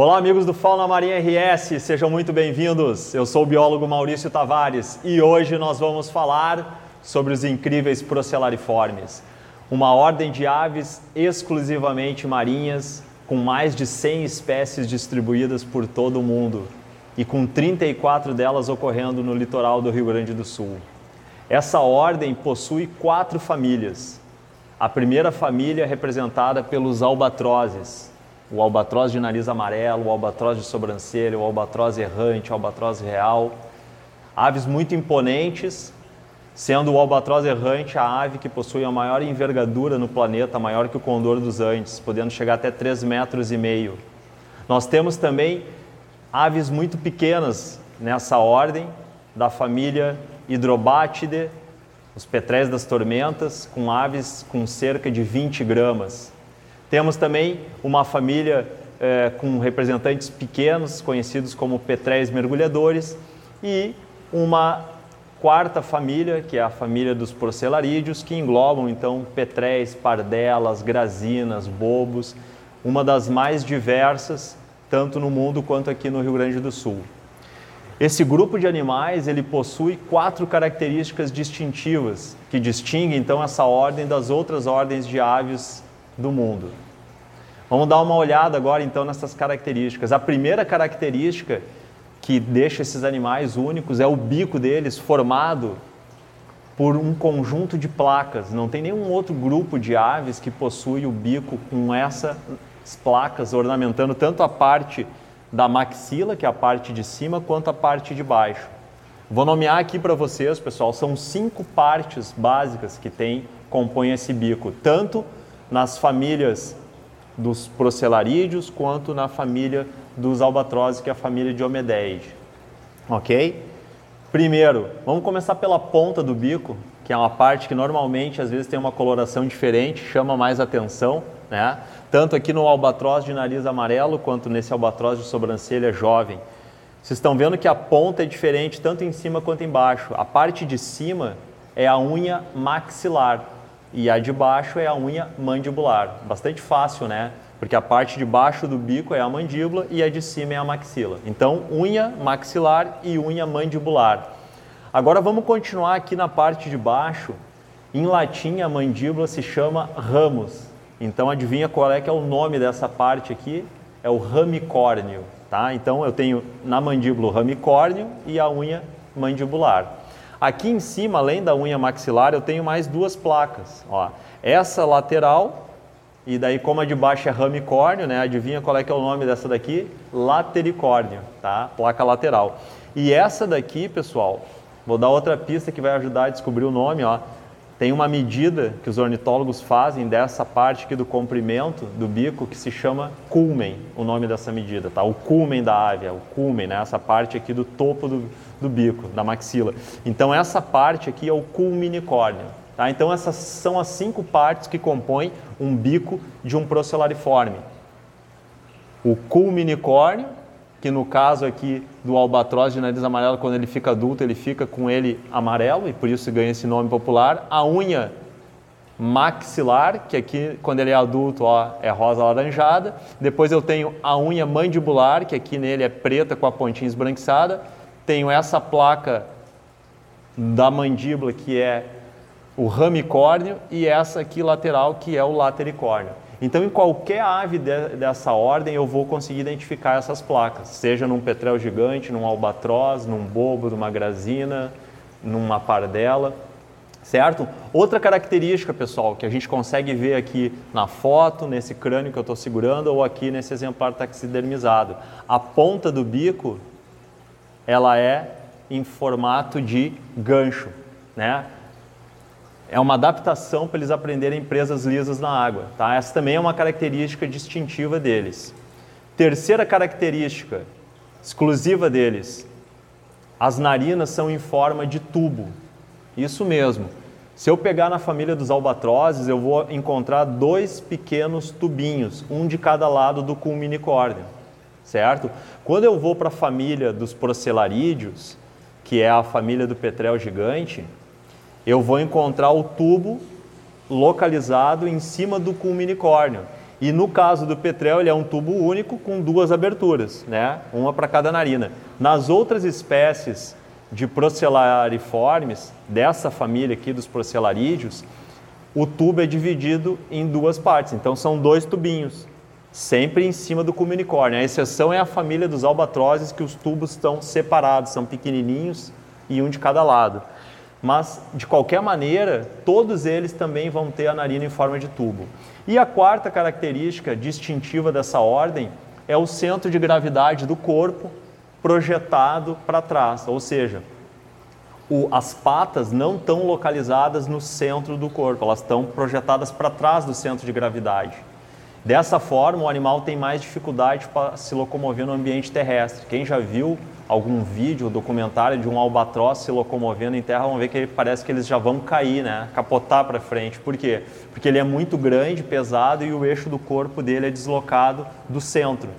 Olá, amigos do Fauna Marinha RS, sejam muito bem-vindos. Eu sou o biólogo Maurício Tavares e hoje nós vamos falar sobre os incríveis Procellariformes, uma ordem de aves exclusivamente marinhas, com mais de 100 espécies distribuídas por todo o mundo e com 34 delas ocorrendo no litoral do Rio Grande do Sul. Essa ordem possui quatro famílias. A primeira família é representada pelos albatrozes, o albatroz de nariz amarelo, o albatroz de sobrancelha, o albatroz errante, o albatroz real. Aves muito imponentes, sendo o albatroz errante a ave que possui a maior envergadura no planeta, maior que o condor dos Andes, podendo chegar até 3 metros e meio. Nós temos também aves muito pequenas nessa ordem, da família Hidrobatidae, os petréis das tormentas, com aves com cerca de 20 gramas. Temos também uma família é, com representantes pequenos, conhecidos como petréis mergulhadores, e uma quarta família, que é a família dos procelarídeos, que englobam então petréis, pardelas, grazinas, bobos, uma das mais diversas, tanto no mundo quanto aqui no Rio Grande do Sul. Esse grupo de animais ele possui quatro características distintivas que distinguem então essa ordem das outras ordens de aves do mundo. Vamos dar uma olhada agora então nessas características. A primeira característica que deixa esses animais únicos é o bico deles formado por um conjunto de placas. Não tem nenhum outro grupo de aves que possui o bico com essas placas ornamentando tanto a parte da maxila, que é a parte de cima, quanto a parte de baixo. Vou nomear aqui para vocês, pessoal, são cinco partes básicas que tem compõem esse bico, tanto nas famílias dos procelarídeos quanto na família dos albatrozes, que é a família de Omedeide. Ok? Primeiro, vamos começar pela ponta do bico, que é uma parte que normalmente às vezes tem uma coloração diferente, chama mais atenção, né? Tanto aqui no albatroz de nariz amarelo quanto nesse albatroz de sobrancelha jovem. Vocês estão vendo que a ponta é diferente tanto em cima quanto embaixo. A parte de cima é a unha maxilar, e a de baixo é a unha mandibular. Bastante fácil, né? Porque a parte de baixo do bico é a mandíbula e a de cima é a maxila. Então, unha maxilar e unha mandibular. Agora vamos continuar aqui na parte de baixo. Em latim, a mandíbula se chama ramus. Então, adivinha qual é que é o nome dessa parte aqui? É o ramicórnio, tá? Então, eu tenho na mandíbula o ramicórnio e a unha mandibular. Aqui em cima, além da unha maxilar, eu tenho mais duas placas. Ó. Essa lateral, e daí como a de baixo é ramicórnio, né? adivinha qual é que é o nome dessa daqui? Latericórnio, tá? placa lateral. E essa daqui, pessoal, vou dar outra pista que vai ajudar a descobrir o nome. Ó. Tem uma medida que os ornitólogos fazem dessa parte aqui do comprimento do bico que se chama culmen, o nome dessa medida, tá? O culmen da ave, o culmen, né? Essa parte aqui do topo do, do bico, da maxila. Então essa parte aqui é o culminicórnio, tá? Então essas são as cinco partes que compõem um bico de um procellariforme. O culminicórnio, que no caso aqui do albatroz de nariz amarelo, quando ele fica adulto, ele fica com ele amarelo e por isso ganha esse nome popular. A unha maxilar, que aqui quando ele é adulto ó, é rosa alaranjada. Depois eu tenho a unha mandibular, que aqui nele é preta com a pontinha esbranquiçada. Tenho essa placa da mandíbula que é o ramicórnio e essa aqui lateral que é o latericórnio. Então, em qualquer ave de, dessa ordem, eu vou conseguir identificar essas placas, seja num petrel gigante, num albatroz, num bobo, numa grazina, numa pardela, certo? Outra característica, pessoal, que a gente consegue ver aqui na foto, nesse crânio que eu estou segurando, ou aqui nesse exemplar taxidermizado. A ponta do bico, ela é em formato de gancho, né? É uma adaptação para eles aprenderem presas lisas na água. Tá? Essa também é uma característica distintiva deles. Terceira característica exclusiva deles: as narinas são em forma de tubo. Isso mesmo. Se eu pegar na família dos albatrozes, eu vou encontrar dois pequenos tubinhos, um de cada lado do culminicórnio, certo? Quando eu vou para a família dos procelarídeos, que é a família do petrel gigante, eu vou encontrar o tubo localizado em cima do culminicórnio. E no caso do petrel, ele é um tubo único com duas aberturas, né? uma para cada narina. Nas outras espécies de procellariformes, dessa família aqui dos procelarídeos, o tubo é dividido em duas partes, então são dois tubinhos, sempre em cima do cuminicórnio. A exceção é a família dos albatrozes, que os tubos estão separados, são pequenininhos e um de cada lado. Mas, de qualquer maneira, todos eles também vão ter a narina em forma de tubo. E a quarta característica distintiva dessa ordem é o centro de gravidade do corpo projetado para trás, ou seja, o, as patas não estão localizadas no centro do corpo, elas estão projetadas para trás do centro de gravidade. Dessa forma, o animal tem mais dificuldade para se locomover no ambiente terrestre. Quem já viu algum vídeo documentário de um albatroz se locomovendo em terra, vão ver que parece que eles já vão cair, né? capotar para frente. Por quê? Porque ele é muito grande, pesado e o eixo do corpo dele é deslocado do centro.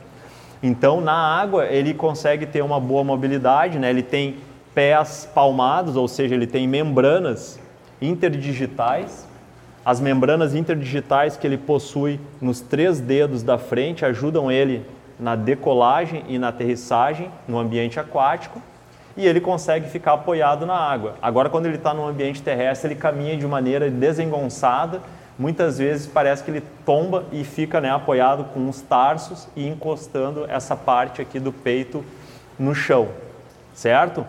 Então, na água, ele consegue ter uma boa mobilidade, né? ele tem pés palmados, ou seja, ele tem membranas interdigitais as membranas interdigitais que ele possui nos três dedos da frente ajudam ele na decolagem e na aterrissagem no ambiente aquático e ele consegue ficar apoiado na água. Agora, quando ele está no ambiente terrestre, ele caminha de maneira desengonçada, muitas vezes parece que ele tomba e fica né, apoiado com os tarsos e encostando essa parte aqui do peito no chão, certo?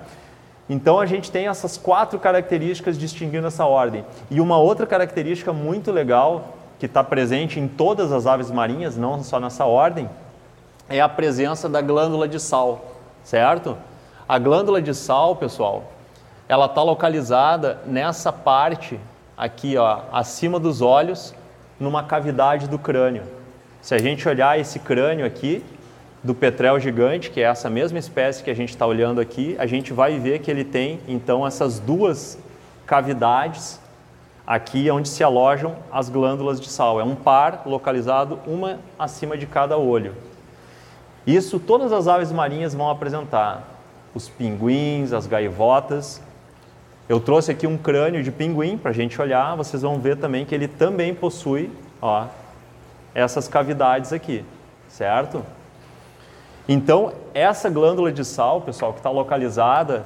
Então a gente tem essas quatro características distinguindo essa ordem. E uma outra característica muito legal que está presente em todas as aves marinhas, não só nessa ordem, é a presença da glândula de sal, certo? A glândula de sal, pessoal, ela está localizada nessa parte aqui, ó, acima dos olhos, numa cavidade do crânio. Se a gente olhar esse crânio aqui, do petrel gigante, que é essa mesma espécie que a gente está olhando aqui, a gente vai ver que ele tem então essas duas cavidades aqui onde se alojam as glândulas de sal. É um par localizado uma acima de cada olho. Isso todas as aves marinhas vão apresentar. Os pinguins, as gaivotas. Eu trouxe aqui um crânio de pinguim para a gente olhar. Vocês vão ver também que ele também possui ó, essas cavidades aqui, certo? Então, essa glândula de sal, pessoal, que está localizada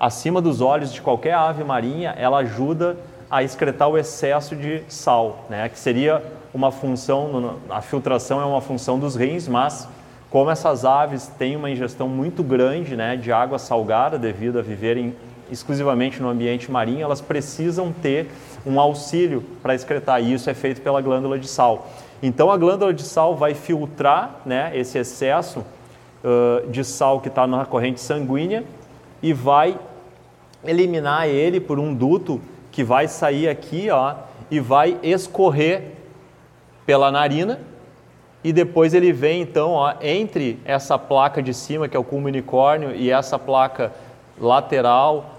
acima dos olhos de qualquer ave marinha, ela ajuda a excretar o excesso de sal, né? que seria uma função, a filtração é uma função dos rins, mas como essas aves têm uma ingestão muito grande né, de água salgada devido a viverem exclusivamente no ambiente marinho, elas precisam ter um auxílio para excretar, e isso é feito pela glândula de sal. Então a glândula de sal vai filtrar né, esse excesso uh, de sal que está na corrente sanguínea e vai eliminar ele por um duto que vai sair aqui ó, e vai escorrer pela narina e depois ele vem então ó, entre essa placa de cima que é o culmo unicórnio e essa placa lateral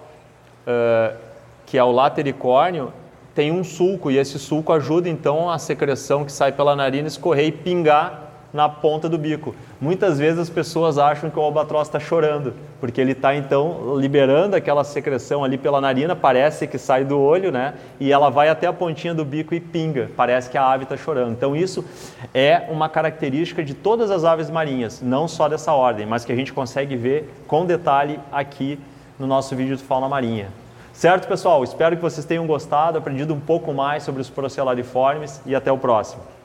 uh, que é o latericórnio tem um sulco. E esse sulco ajuda então a secreção que sai pela narina escorrer e pingar na ponta do bico. Muitas vezes as pessoas acham que o albatroz está chorando, porque ele está então liberando aquela secreção ali pela narina, parece que sai do olho, né? E ela vai até a pontinha do bico e pinga, parece que a ave está chorando. Então isso é uma característica de todas as aves marinhas, não só dessa ordem, mas que a gente consegue ver com detalhe aqui no nosso vídeo de fauna marinha. Certo, pessoal? Espero que vocês tenham gostado, aprendido um pouco mais sobre os procellariformes e até o próximo.